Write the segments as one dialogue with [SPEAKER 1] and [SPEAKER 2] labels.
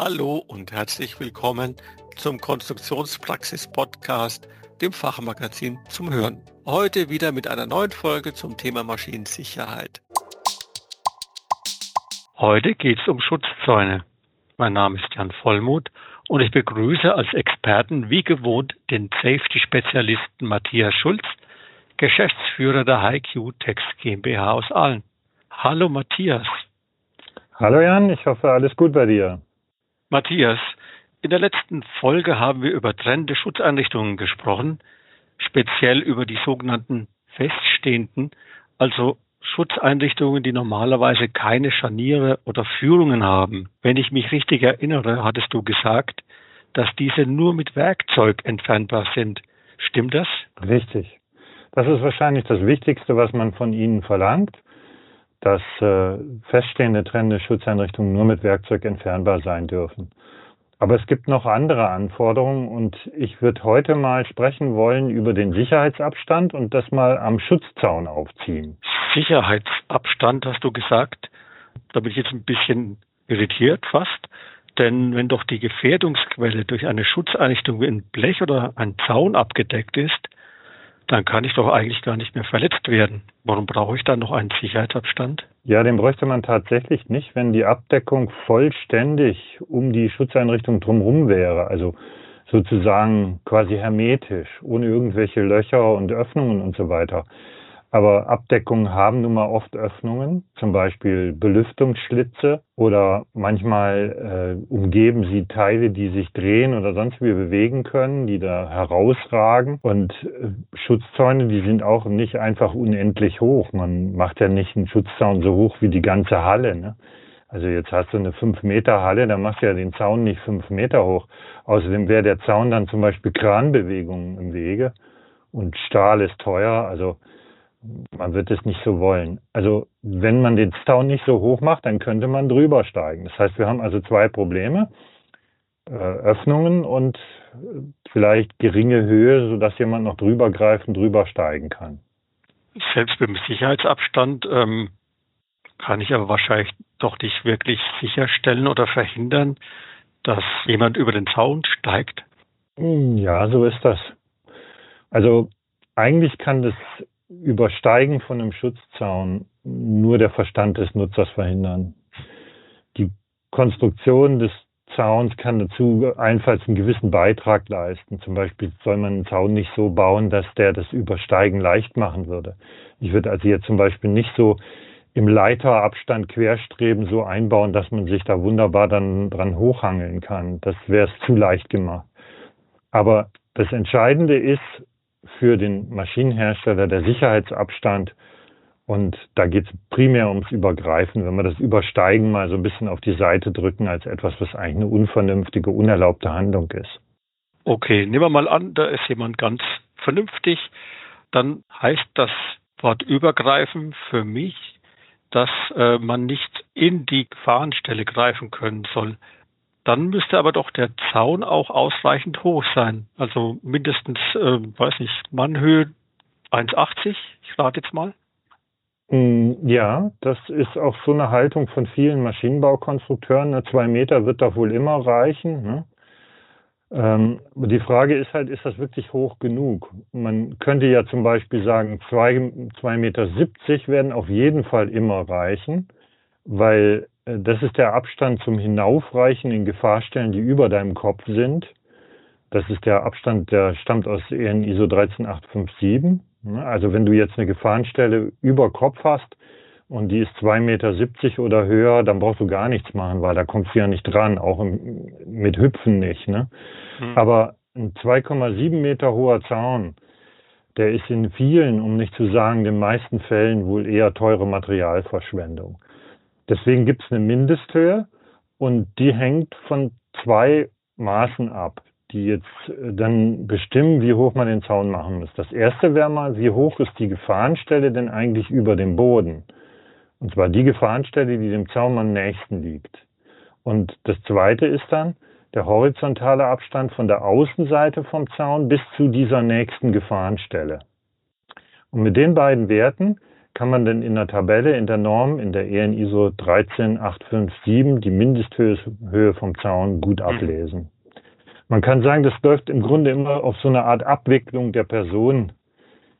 [SPEAKER 1] Hallo und herzlich willkommen zum Konstruktionspraxis-Podcast, dem Fachmagazin zum Hören. Heute wieder mit einer neuen Folge zum Thema Maschinensicherheit. Heute geht es um Schutzzäune. Mein Name ist Jan Vollmuth und ich begrüße als Experten wie gewohnt den Safety-Spezialisten Matthias Schulz, Geschäftsführer der HiQ Text GmbH aus Aalen. Hallo Matthias.
[SPEAKER 2] Hallo Jan, ich hoffe alles gut bei dir.
[SPEAKER 1] Matthias, in der letzten Folge haben wir über trennende Schutzeinrichtungen gesprochen, speziell über die sogenannten feststehenden, also Schutzeinrichtungen, die normalerweise keine Scharniere oder Führungen haben. Wenn ich mich richtig erinnere, hattest du gesagt, dass diese nur mit Werkzeug entfernbar sind. Stimmt das?
[SPEAKER 2] Richtig. Das ist wahrscheinlich das Wichtigste, was man von Ihnen verlangt dass äh, feststehende trennende Schutzeinrichtungen nur mit Werkzeug entfernbar sein dürfen. Aber es gibt noch andere Anforderungen und ich würde heute mal sprechen wollen über den Sicherheitsabstand und das mal am Schutzzaun aufziehen.
[SPEAKER 1] Sicherheitsabstand hast du gesagt. Da bin ich jetzt ein bisschen irritiert fast. Denn wenn doch die Gefährdungsquelle durch eine Schutzeinrichtung wie ein Blech oder ein Zaun abgedeckt ist, dann kann ich doch eigentlich gar nicht mehr verletzt werden. Warum brauche ich dann noch einen Sicherheitsabstand?
[SPEAKER 2] Ja, den bräuchte man tatsächlich nicht, wenn die Abdeckung vollständig um die Schutzeinrichtung drumherum wäre. Also sozusagen quasi hermetisch, ohne irgendwelche Löcher und Öffnungen und so weiter. Aber Abdeckungen haben nun mal oft Öffnungen, zum Beispiel Belüftungsschlitze oder manchmal äh, umgeben sie Teile, die sich drehen oder sonst wie bewegen können, die da herausragen. Und äh, Schutzzäune, die sind auch nicht einfach unendlich hoch. Man macht ja nicht einen Schutzzaun so hoch wie die ganze Halle. Ne? Also jetzt hast du eine 5 Meter Halle, dann machst du ja den Zaun nicht 5 Meter hoch. Außerdem wäre der Zaun dann zum Beispiel Kranbewegungen im Wege und Stahl ist teuer. Also man wird es nicht so wollen. Also wenn man den Zaun nicht so hoch macht, dann könnte man drüber steigen. Das heißt, wir haben also zwei Probleme. Äh, Öffnungen und äh, vielleicht geringe Höhe, sodass jemand noch drüber greifen, drüber steigen kann.
[SPEAKER 1] Selbst mit dem Sicherheitsabstand ähm, kann ich aber wahrscheinlich doch nicht wirklich sicherstellen oder verhindern, dass jemand über den Zaun steigt.
[SPEAKER 2] Ja, so ist das. Also eigentlich kann das Übersteigen von einem Schutzzaun nur der Verstand des Nutzers verhindern. Die Konstruktion des Zauns kann dazu allenfalls einen gewissen Beitrag leisten. Zum Beispiel soll man einen Zaun nicht so bauen, dass der das Übersteigen leicht machen würde. Ich würde also jetzt zum Beispiel nicht so im Leiterabstand querstreben so einbauen, dass man sich da wunderbar dann dran hochhangeln kann. Das wäre es zu leicht gemacht. Aber das Entscheidende ist, für den Maschinenhersteller der Sicherheitsabstand. Und da geht es primär ums Übergreifen, wenn wir das Übersteigen mal so ein bisschen auf die Seite drücken als etwas, was eigentlich eine unvernünftige, unerlaubte Handlung ist.
[SPEAKER 1] Okay, nehmen wir mal an, da ist jemand ganz vernünftig. Dann heißt das Wort Übergreifen für mich, dass äh, man nicht in die Gefahrenstelle greifen können soll. Dann müsste aber doch der Zaun auch ausreichend hoch sein. Also mindestens, äh, weiß nicht, Mannhöhe 1,80. Ich rate jetzt mal.
[SPEAKER 2] Mm, ja, das ist auch so eine Haltung von vielen Maschinenbaukonstrukteuren. Eine zwei Meter wird doch wohl immer reichen. Ne? Ähm, die Frage ist halt, ist das wirklich hoch genug? Man könnte ja zum Beispiel sagen, zwei, zwei Meter siebzig werden auf jeden Fall immer reichen, weil äh, das ist der Abstand zum Hinaufreichen in Gefahrstellen, die über deinem Kopf sind. Das ist der Abstand, der stammt aus EN ISO 13857. Also wenn du jetzt eine Gefahrenstelle über Kopf hast und die ist 2,70 Meter oder höher, dann brauchst du gar nichts machen, weil da kommst du ja nicht dran, auch im, mit Hüpfen nicht. Ne? Mhm. Aber ein 2,7 Meter hoher Zaun, der ist in vielen, um nicht zu sagen den meisten Fällen wohl eher teure Materialverschwendung. Deswegen gibt es eine Mindesthöhe und die hängt von zwei Maßen ab, die jetzt äh, dann bestimmen, wie hoch man den Zaun machen muss. Das erste wäre mal, wie hoch ist die Gefahrenstelle denn eigentlich über dem Boden? Und zwar die Gefahrenstelle, die dem Zaun am nächsten liegt. Und das zweite ist dann der horizontale Abstand von der Außenseite vom Zaun bis zu dieser nächsten Gefahrenstelle. Und mit den beiden Werten kann man denn in der Tabelle, in der Norm, in der EN ISO 13857 die Mindesthöhe vom Zaun gut mhm. ablesen. Man kann sagen, das läuft im Grunde immer auf so eine Art Abwicklung der Person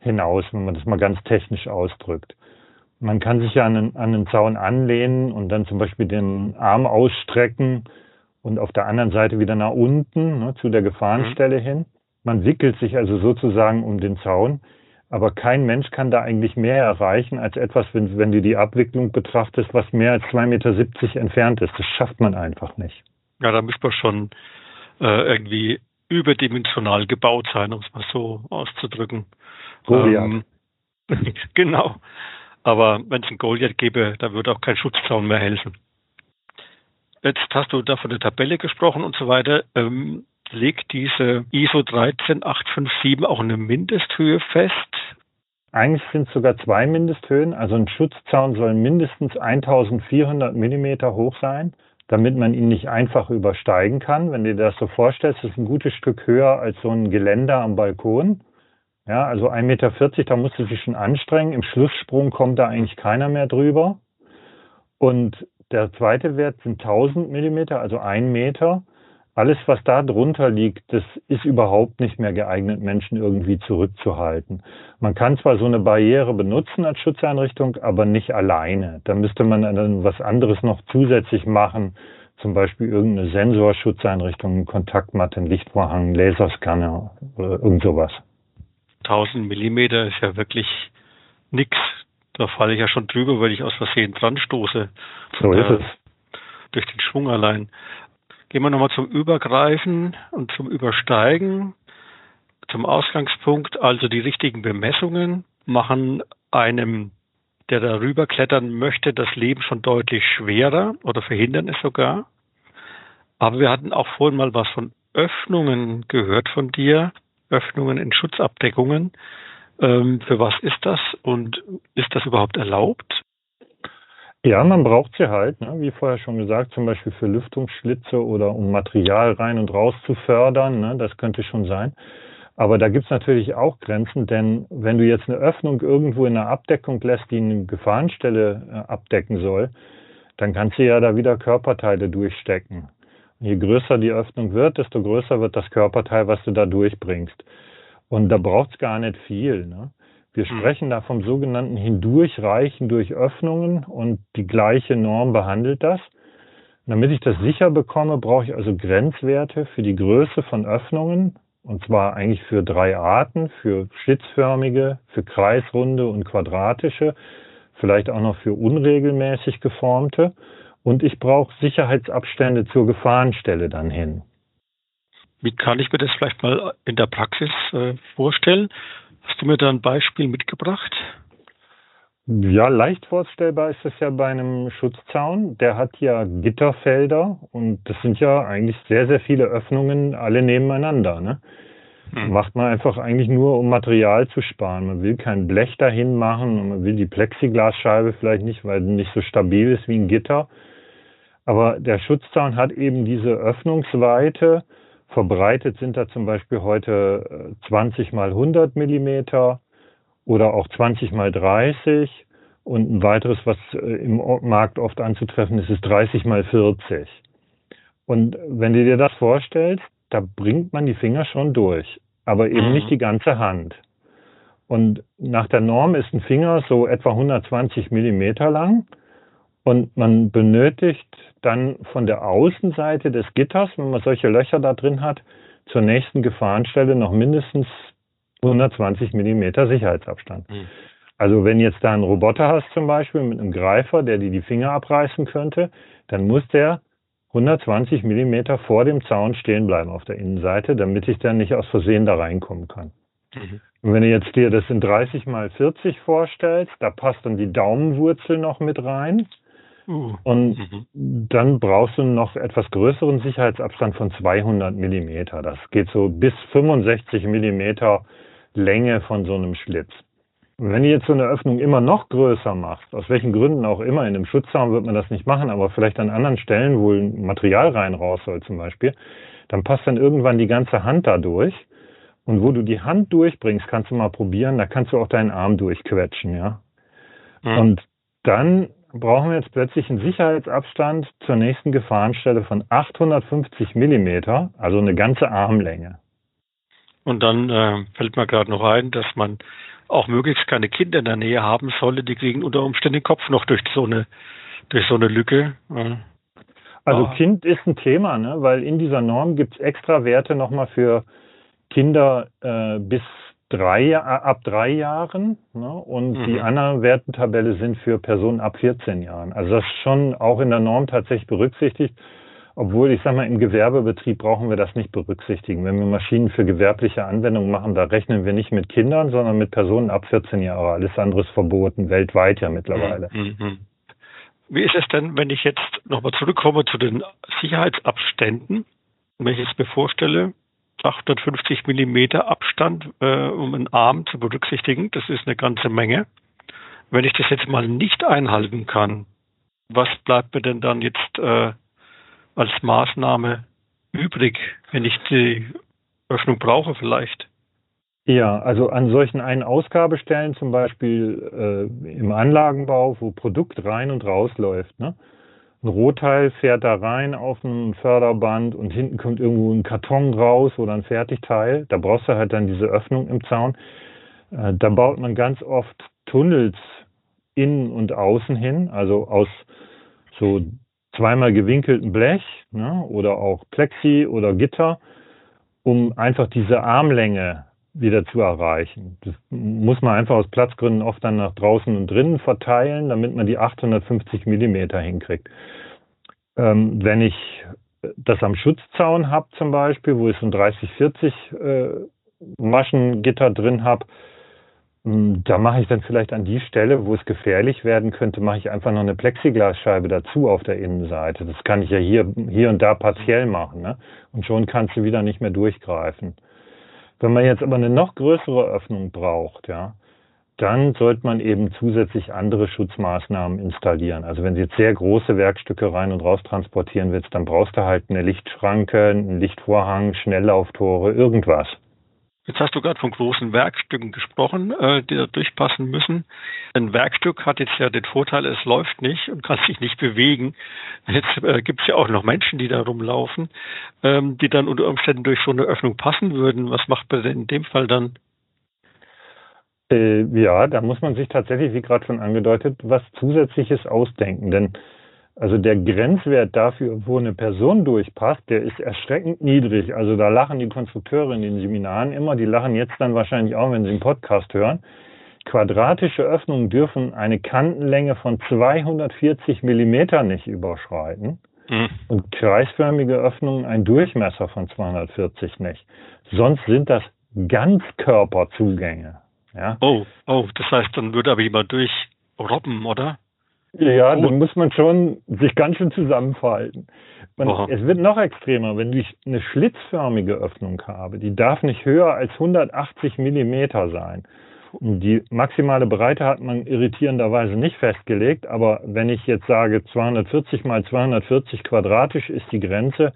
[SPEAKER 2] hinaus, wenn man das mal ganz technisch ausdrückt. Man kann sich ja an einen, an einen Zaun anlehnen und dann zum Beispiel den Arm ausstrecken und auf der anderen Seite wieder nach unten ne, zu der Gefahrenstelle mhm. hin. Man wickelt sich also sozusagen um den Zaun, aber kein Mensch kann da eigentlich mehr erreichen als etwas, wenn, wenn du die Abwicklung betrachtest, was mehr als 2,70 Meter entfernt ist. Das schafft man einfach nicht.
[SPEAKER 1] Ja, da müsste man schon äh, irgendwie überdimensional gebaut sein, um es mal so auszudrücken.
[SPEAKER 2] Goliath. Ähm,
[SPEAKER 1] genau. Aber wenn es einen Goliath gäbe, da würde auch kein Schutzzaun mehr helfen. Jetzt hast du da von der Tabelle gesprochen und so weiter. Ähm, legt diese ISO 13857 auch eine Mindesthöhe fest?
[SPEAKER 2] Eigentlich sind es sogar zwei Mindesthöhen. Also ein Schutzzaun soll mindestens 1400 Millimeter hoch sein, damit man ihn nicht einfach übersteigen kann. Wenn du dir das so vorstellst, ist ein gutes Stück höher als so ein Geländer am Balkon. Ja, also 1,40 Meter, da musst du dich schon anstrengen. Im Schlusssprung kommt da eigentlich keiner mehr drüber. Und der zweite Wert sind 1000 Millimeter, also ein Meter. Alles, was da drunter liegt, das ist überhaupt nicht mehr geeignet, Menschen irgendwie zurückzuhalten. Man kann zwar so eine Barriere benutzen als Schutzeinrichtung, aber nicht alleine. Da müsste man dann was anderes noch zusätzlich machen, zum Beispiel irgendeine Sensorschutzeinrichtung, Kontaktmatte, Lichtvorhang, Laserscanner oder irgend sowas.
[SPEAKER 1] 1000 Millimeter ist ja wirklich nix. Da falle ich ja schon drüber, weil ich aus Versehen dran stoße.
[SPEAKER 2] So ist es.
[SPEAKER 1] Durch den Schwung allein. Gehen wir nochmal zum Übergreifen und zum Übersteigen. Zum Ausgangspunkt, also die richtigen Bemessungen machen einem, der darüber klettern möchte, das Leben schon deutlich schwerer oder verhindern es sogar. Aber wir hatten auch vorhin mal was von Öffnungen gehört von dir. Öffnungen in Schutzabdeckungen. Ähm, für was ist das und ist das überhaupt erlaubt?
[SPEAKER 2] Ja, man braucht sie halt, ne? wie vorher schon gesagt, zum Beispiel für Lüftungsschlitze oder um Material rein und raus zu fördern. Ne? Das könnte schon sein. Aber da gibt's natürlich auch Grenzen, denn wenn du jetzt eine Öffnung irgendwo in einer Abdeckung lässt, die eine Gefahrenstelle äh, abdecken soll, dann kannst du ja da wieder Körperteile durchstecken. Je größer die Öffnung wird, desto größer wird das Körperteil, was du da durchbringst. Und da braucht es gar nicht viel. Ne? Wir hm. sprechen da vom sogenannten Hindurchreichen durch Öffnungen und die gleiche Norm behandelt das. damit ich das sicher bekomme, brauche ich also Grenzwerte für die Größe von Öffnungen, und zwar eigentlich für drei Arten, für schlitzförmige, für kreisrunde und quadratische, vielleicht auch noch für unregelmäßig geformte. Und ich brauche Sicherheitsabstände zur Gefahrenstelle dann hin.
[SPEAKER 1] Wie kann ich mir das vielleicht mal in der Praxis äh, vorstellen? Hast du mir da ein Beispiel mitgebracht?
[SPEAKER 2] Ja, leicht vorstellbar ist das ja bei einem Schutzzaun. Der hat ja Gitterfelder und das sind ja eigentlich sehr, sehr viele Öffnungen, alle nebeneinander. Ne? Hm. Macht man einfach eigentlich nur, um Material zu sparen. Man will kein Blech dahin machen und man will die Plexiglasscheibe vielleicht nicht, weil sie nicht so stabil ist wie ein Gitter. Aber der Schutzzaun hat eben diese Öffnungsweite. Verbreitet sind da zum Beispiel heute 20 äh, mal 100 Millimeter oder auch 20 mal 30. Und ein weiteres, was äh, im Markt oft anzutreffen ist, ist 30 mal 40. Und wenn du dir das vorstellst, da bringt man die Finger schon durch, aber eben mhm. nicht die ganze Hand. Und nach der Norm ist ein Finger so etwa 120 Millimeter lang und man benötigt dann von der Außenseite des Gitters, wenn man solche Löcher da drin hat, zur nächsten Gefahrenstelle noch mindestens 120 Millimeter Sicherheitsabstand. Mhm. Also wenn jetzt da einen Roboter hast zum Beispiel mit einem Greifer, der dir die Finger abreißen könnte, dann muss der 120 Millimeter vor dem Zaun stehen bleiben auf der Innenseite, damit ich dann nicht aus Versehen da reinkommen kann. Mhm. Und wenn du jetzt dir das in 30 mal 40 vorstellst, da passt dann die Daumenwurzel noch mit rein. Uh. Und mhm. dann brauchst du noch etwas größeren Sicherheitsabstand von 200 Millimeter. Das geht so bis 65 Millimeter Länge von so einem Schlitz. Und wenn du jetzt so eine Öffnung immer noch größer machst, aus welchen Gründen auch immer, in einem Schutzzaun wird man das nicht machen, aber vielleicht an anderen Stellen, wo ein Material rein raus soll zum Beispiel, dann passt dann irgendwann die ganze Hand da durch. Und wo du die Hand durchbringst, kannst du mal probieren, da kannst du auch deinen Arm durchquetschen, ja. Mhm. Und dann brauchen wir jetzt plötzlich einen Sicherheitsabstand zur nächsten Gefahrenstelle von 850 Millimeter, also eine ganze Armlänge.
[SPEAKER 1] Und dann äh, fällt mir gerade noch ein, dass man auch möglichst keine Kinder in der Nähe haben solle, die kriegen unter Umständen den Kopf noch durch so eine, durch so eine Lücke.
[SPEAKER 2] Also ah. Kind ist ein Thema, ne? weil in dieser Norm gibt es extra Werte nochmal für Kinder äh, bis drei, ab drei Jahren ne? und mhm. die anderen Wertentabelle sind für Personen ab 14 Jahren. Also das ist schon auch in der Norm tatsächlich berücksichtigt, obwohl ich sage mal, im Gewerbebetrieb brauchen wir das nicht berücksichtigen. Wenn wir Maschinen für gewerbliche Anwendungen machen, da rechnen wir nicht mit Kindern, sondern mit Personen ab 14 Jahre. Alles andere ist verboten, weltweit ja mittlerweile. Mhm. mhm.
[SPEAKER 1] Wie ist es denn, wenn ich jetzt nochmal zurückkomme zu den Sicherheitsabständen? Wenn ich jetzt mir vorstelle, 850 Millimeter Abstand, äh, um einen Arm zu berücksichtigen. Das ist eine ganze Menge. Wenn ich das jetzt mal nicht einhalten kann, was bleibt mir denn dann jetzt äh, als Maßnahme übrig, wenn ich die Öffnung brauche vielleicht?
[SPEAKER 2] Ja, also an solchen Ein-Ausgabestellen zum Beispiel äh, im Anlagenbau, wo Produkt rein und raus läuft, ne? Ein Rohteil fährt da rein auf ein Förderband und hinten kommt irgendwo ein Karton raus oder ein Fertigteil. Da brauchst du halt dann diese Öffnung im Zaun. Äh, da baut man ganz oft Tunnels innen und außen hin, also aus so zweimal gewinkeltem Blech ne, oder auch Plexi oder Gitter, um einfach diese Armlänge wieder zu erreichen. Das muss man einfach aus Platzgründen oft dann nach draußen und drinnen verteilen, damit man die 850 Millimeter hinkriegt. Ähm, wenn ich das am Schutzzaun habe zum Beispiel, wo ich so ein 30, 40 äh, Maschengitter drin habe, hm, da mache ich dann vielleicht an die Stelle, wo es gefährlich werden könnte, mache ich einfach noch eine Plexiglasscheibe dazu auf der Innenseite. Das kann ich ja hier, hier und da partiell machen. Ne? Und schon kannst du wieder nicht mehr durchgreifen. Wenn man jetzt aber eine noch größere Öffnung braucht, ja, dann sollte man eben zusätzlich andere Schutzmaßnahmen installieren. Also wenn du jetzt sehr große Werkstücke rein und raus transportieren willst, dann brauchst du halt eine Lichtschranke, einen Lichtvorhang, Schnelllauftore, irgendwas.
[SPEAKER 1] Jetzt hast du gerade von großen Werkstücken gesprochen, äh, die da durchpassen müssen. Ein Werkstück hat jetzt ja den Vorteil, es läuft nicht und kann sich nicht bewegen. Jetzt äh, gibt es ja auch noch Menschen, die da rumlaufen, ähm, die dann unter Umständen durch so eine Öffnung passen würden. Was macht man denn in dem Fall dann?
[SPEAKER 2] Äh, ja, da muss man sich tatsächlich, wie gerade schon angedeutet, was Zusätzliches ausdenken. Denn also der Grenzwert dafür, wo eine Person durchpasst, der ist erschreckend niedrig. Also da lachen die Konstrukteure in den Seminaren immer, die lachen jetzt dann wahrscheinlich auch, wenn sie den Podcast hören. Quadratische Öffnungen dürfen eine Kantenlänge von 240 Millimeter nicht überschreiten. Mhm. Und kreisförmige Öffnungen einen Durchmesser von 240 nicht. Sonst sind das Ganzkörperzugänge. Ja?
[SPEAKER 1] Oh, oh, das heißt, dann würde aber jemand durchrobben, oder?
[SPEAKER 2] Ja, oh. dann muss man schon sich ganz schön zusammenfalten. Man, es wird noch extremer, wenn ich eine schlitzförmige Öffnung habe. Die darf nicht höher als 180 Millimeter sein. Und die maximale Breite hat man irritierenderweise nicht festgelegt, aber wenn ich jetzt sage 240 mal 240 quadratisch ist die Grenze,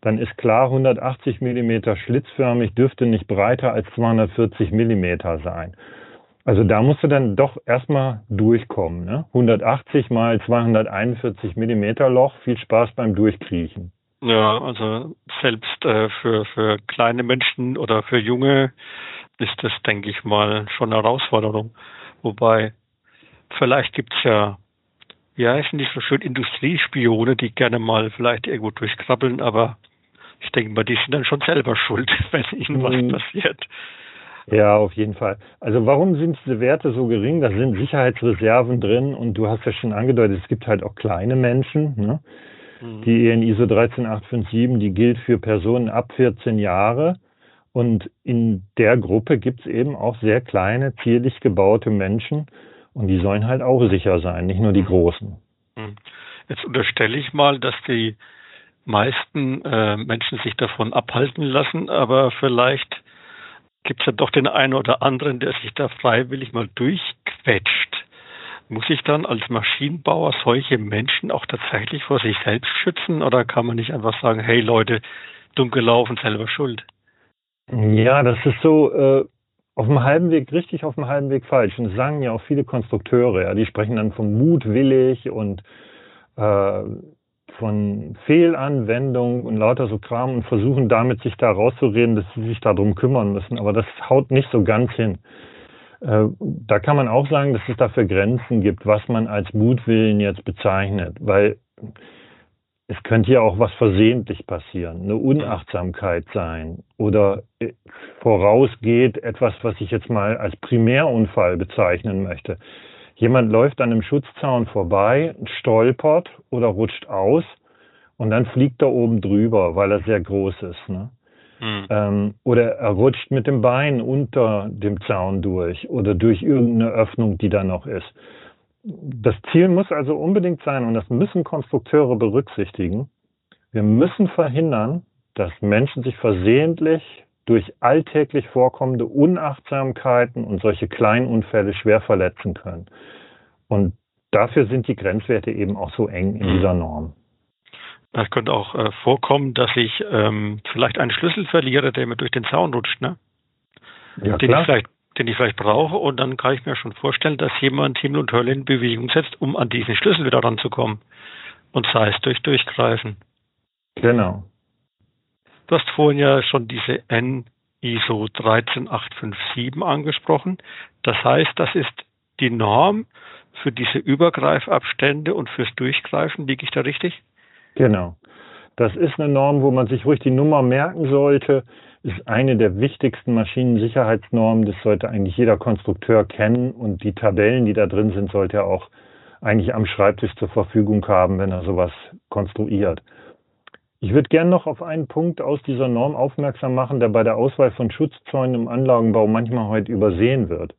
[SPEAKER 2] dann ist klar 180 Millimeter schlitzförmig dürfte nicht breiter als 240 Millimeter sein. Also da musst du dann doch erstmal durchkommen. Ne? 180 mal 241 Millimeter Loch, viel Spaß beim Durchkriechen.
[SPEAKER 1] Ja, also selbst äh, für, für kleine Menschen oder für Junge ist das, denke ich mal, schon eine Herausforderung. Wobei, vielleicht gibt's ja, wie heißen die so schön, Industriespione, die gerne mal vielleicht irgendwo durchkrabbeln, aber ich denke mal, die sind dann schon selber schuld, wenn ihnen was mhm. passiert.
[SPEAKER 2] Ja, auf jeden Fall. Also warum sind diese Werte so gering? Da sind Sicherheitsreserven drin und du hast ja schon angedeutet, es gibt halt auch kleine Menschen. Ne? Mhm. Die EN ISO 13857, die gilt für Personen ab 14 Jahre. Und in der Gruppe gibt es eben auch sehr kleine, zierlich gebaute Menschen. Und die sollen halt auch sicher sein, nicht nur die großen.
[SPEAKER 1] Mhm. Jetzt unterstelle ich mal, dass die meisten äh, Menschen sich davon abhalten lassen, aber vielleicht gibt es ja doch den einen oder anderen, der sich da freiwillig mal durchquetscht. Muss ich dann als Maschinenbauer solche Menschen auch tatsächlich vor sich selbst schützen oder kann man nicht einfach sagen, hey Leute, dumm gelaufen, selber schuld?
[SPEAKER 2] Ja, das ist so, äh, auf dem halben Weg richtig, auf dem halben Weg falsch. Und das sagen ja auch viele Konstrukteure, ja, die sprechen dann von mutwillig und äh, von Fehlanwendung und lauter so Kram und versuchen damit sich da rauszureden, dass sie sich darum kümmern müssen. Aber das haut nicht so ganz hin. Äh, da kann man auch sagen, dass es dafür Grenzen gibt, was man als Mutwillen jetzt bezeichnet, weil es könnte ja auch was versehentlich passieren, eine Unachtsamkeit sein oder äh, vorausgeht etwas, was ich jetzt mal als Primärunfall bezeichnen möchte. Jemand läuft an einem Schutzzaun vorbei, stolpert oder rutscht aus und dann fliegt er oben drüber, weil er sehr groß ist. Ne? Mhm. Ähm, oder er rutscht mit dem Bein unter dem Zaun durch oder durch irgendeine Öffnung, die da noch ist das Ziel muss also unbedingt sein, und das müssen Konstrukteure berücksichtigen, wir müssen verhindern, dass Menschen sich versehentlich durch alltäglich vorkommende Unachtsamkeiten und solche Kleinunfälle schwer verletzen können. Und dafür sind die Grenzwerte eben auch so eng in dieser Norm.
[SPEAKER 1] Es könnte auch äh, vorkommen, dass ich ähm, vielleicht einen Schlüssel verliere, der mir durch den Zaun rutscht, ne? Ja, den klar. ich vielleicht den ich vielleicht brauche. Und dann kann ich mir schon vorstellen, dass jemand Himmel und Hölle in Bewegung setzt, um an diesen Schlüssel wieder ranzukommen. Und sei es durch Durchgreifen.
[SPEAKER 2] Genau.
[SPEAKER 1] Du hast vorhin ja schon diese N ISO 13857 angesprochen. Das heißt, das ist die Norm für diese Übergreifabstände und fürs Durchgreifen. Liege ich da richtig?
[SPEAKER 2] Genau. Das ist eine Norm, wo man sich ruhig die Nummer merken sollte ist eine der wichtigsten Maschinensicherheitsnormen. Das sollte eigentlich jeder Konstrukteur kennen und die Tabellen, die da drin sind, sollte er auch eigentlich am Schreibtisch zur Verfügung haben, wenn er sowas konstruiert. Ich würde gerne noch auf einen Punkt aus dieser Norm aufmerksam machen, der bei der Auswahl von Schutzzäunen im Anlagenbau manchmal heute übersehen wird.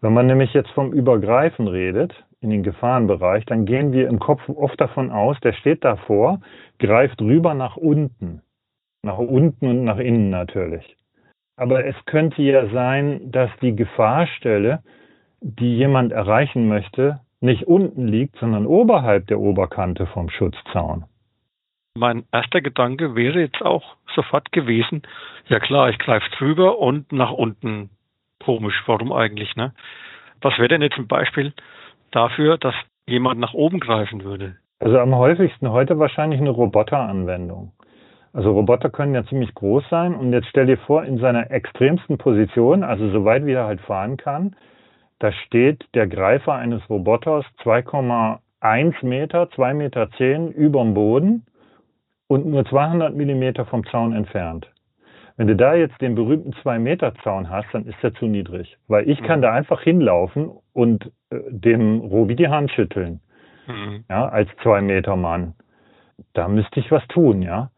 [SPEAKER 2] Wenn man nämlich jetzt vom Übergreifen redet, in den Gefahrenbereich, dann gehen wir im Kopf oft davon aus, der steht davor, greift rüber nach unten. Nach unten und nach innen natürlich. Aber es könnte ja sein, dass die Gefahrstelle, die jemand erreichen möchte, nicht unten liegt, sondern oberhalb der Oberkante vom Schutzzaun.
[SPEAKER 1] Mein erster Gedanke wäre jetzt auch sofort gewesen, ja klar, ich greife drüber und nach unten. Komisch, warum eigentlich, ne? Was wäre denn jetzt ein Beispiel dafür, dass jemand nach oben greifen würde?
[SPEAKER 2] Also am häufigsten heute wahrscheinlich eine Roboteranwendung. Also Roboter können ja ziemlich groß sein und jetzt stell dir vor, in seiner extremsten Position, also so weit wie er halt fahren kann, da steht der Greifer eines Roboters 2,1 Meter, 2,10 Meter zehn überm Boden und nur 200 Millimeter vom Zaun entfernt. Wenn du da jetzt den berühmten 2-Meter-Zaun hast, dann ist der zu niedrig. Weil ich kann mhm. da einfach hinlaufen und äh, dem Robi die Hand schütteln. Mhm. Ja, als 2-Meter-Mann. Da müsste ich was tun, ja.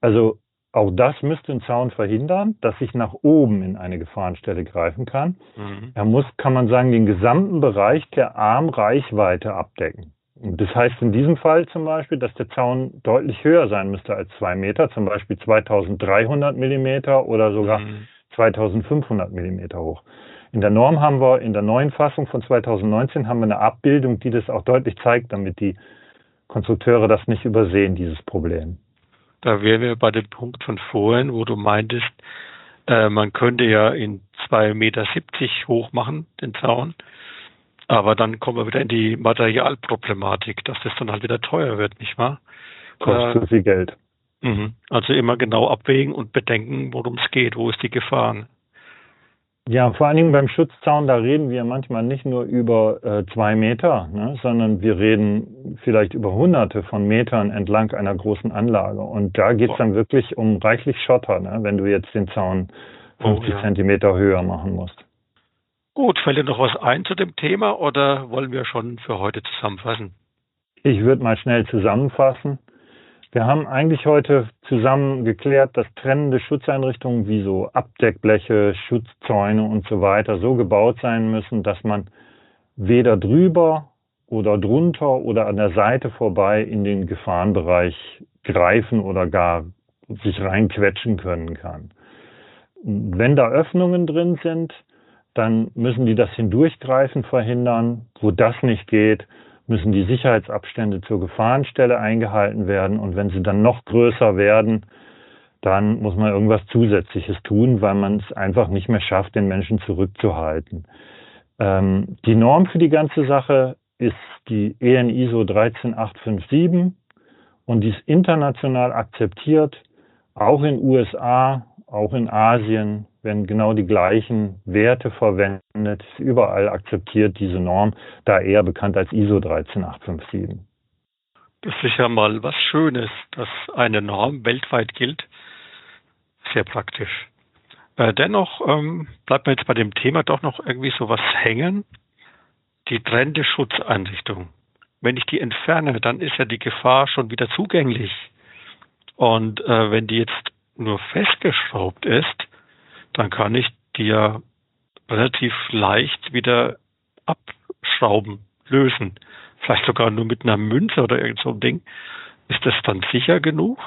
[SPEAKER 2] Also auch das müsste ein Zaun verhindern, dass ich nach oben in eine Gefahrenstelle greifen kann. Mhm. Er muss, kann man sagen, den gesamten Bereich der Armreichweite abdecken. Das heißt in diesem Fall zum Beispiel, dass der Zaun deutlich höher sein müsste als zwei Meter, zum Beispiel 2300 Millimeter oder sogar mhm. 2500 Millimeter hoch. In der Norm haben wir, in der neuen Fassung von 2019 haben wir eine Abbildung, die das auch deutlich zeigt, damit die Konstrukteure das nicht übersehen, dieses Problem.
[SPEAKER 1] Da wären wir bei dem Punkt von vorhin, wo du meintest, äh, man könnte ja in 2,70 Meter hoch machen, den Zaun. Aber dann kommen wir wieder in die Materialproblematik, dass das dann halt wieder teuer wird, nicht wahr?
[SPEAKER 2] Kostet äh, viel Geld.
[SPEAKER 1] Mhm. Also immer genau abwägen und bedenken, worum es geht, wo ist die Gefahr.
[SPEAKER 2] Ja, vor allen Dingen beim Schutzzaun, da reden wir manchmal nicht nur über äh, zwei Meter, ne, sondern wir reden vielleicht über hunderte von Metern entlang einer großen Anlage. Und da geht es dann wirklich um reichlich Schotter, ne, wenn du jetzt den Zaun 50 oh, ja. Zentimeter höher machen musst.
[SPEAKER 1] Gut, fällt dir noch was ein zu dem Thema oder wollen wir schon für heute zusammenfassen?
[SPEAKER 2] Ich würde mal schnell zusammenfassen. Wir haben eigentlich heute zusammen geklärt, dass trennende Schutzeinrichtungen wie so Abdeckbleche, Schutzzäune und so weiter so gebaut sein müssen, dass man weder drüber oder drunter oder an der Seite vorbei in den Gefahrenbereich greifen oder gar sich reinquetschen können kann. Wenn da Öffnungen drin sind, dann müssen die das Hindurchgreifen verhindern. Wo das nicht geht, müssen die Sicherheitsabstände zur Gefahrenstelle eingehalten werden. Und wenn sie dann noch größer werden, dann muss man irgendwas Zusätzliches tun, weil man es einfach nicht mehr schafft, den Menschen zurückzuhalten. Ähm, die Norm für die ganze Sache ist die EN ISO 13857 und die ist international akzeptiert, auch in USA, auch in Asien werden genau die gleichen Werte verwendet, überall akzeptiert diese Norm, da eher bekannt als ISO 13857.
[SPEAKER 1] Das ist ja mal was Schönes, dass eine Norm weltweit gilt. Sehr praktisch. Äh, dennoch ähm, bleibt mir jetzt bei dem Thema doch noch irgendwie so was hängen. Die trennende Schutzeinrichtung. Wenn ich die entferne, dann ist ja die Gefahr schon wieder zugänglich. Und äh, wenn die jetzt nur festgeschraubt ist, dann kann ich die ja relativ leicht wieder abschrauben, lösen. Vielleicht sogar nur mit einer Münze oder irgend so ein Ding. Ist das dann sicher genug?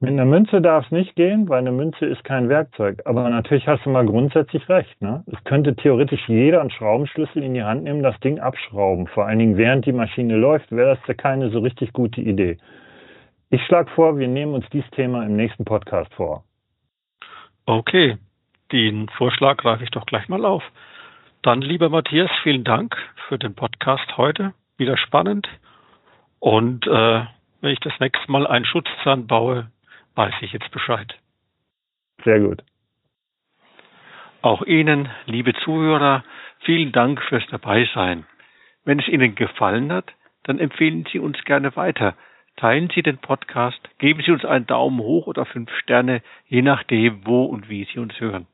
[SPEAKER 2] Mit einer Münze darf es nicht gehen, weil eine Münze ist kein Werkzeug. Aber natürlich hast du mal grundsätzlich recht. Ne? Es könnte theoretisch jeder einen Schraubenschlüssel in die Hand nehmen, das Ding abschrauben. Vor allen Dingen während die Maschine läuft, wäre das ja keine so richtig gute Idee. Ich schlage vor, wir nehmen uns dieses Thema im nächsten Podcast vor.
[SPEAKER 1] Okay, den Vorschlag greife ich doch gleich mal auf. Dann, lieber Matthias, vielen Dank für den Podcast heute. Wieder spannend. Und äh, wenn ich das nächste Mal einen Schutzzahn baue, weiß ich jetzt Bescheid.
[SPEAKER 2] Sehr gut.
[SPEAKER 1] Auch Ihnen, liebe Zuhörer, vielen Dank fürs Dabeisein. Wenn es Ihnen gefallen hat, dann empfehlen Sie uns gerne weiter. Teilen Sie den Podcast, geben Sie uns einen Daumen hoch oder fünf Sterne, je nachdem, wo und wie Sie uns hören.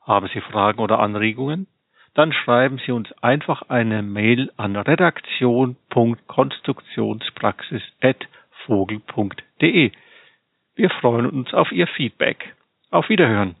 [SPEAKER 1] Haben Sie Fragen oder Anregungen? Dann schreiben Sie uns einfach eine Mail an redaktion.konstruktionspraxis.vogel.de. Wir freuen uns auf Ihr Feedback. Auf Wiederhören.